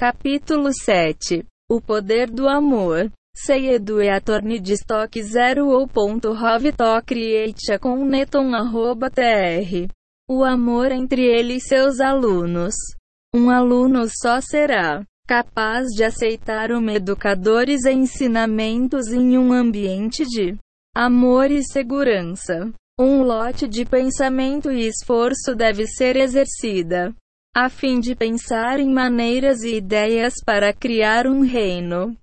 Capítulo 7 O poder do amor. Seiedu e a torne de estoque 0 ou ponto create com neton arroba tr. O amor entre ele e seus alunos. Um aluno só será capaz de aceitar uma educadores e ensinamentos em um ambiente de amor e segurança. Um lote de pensamento e esforço deve ser exercida a fim de pensar em maneiras e ideias para criar um reino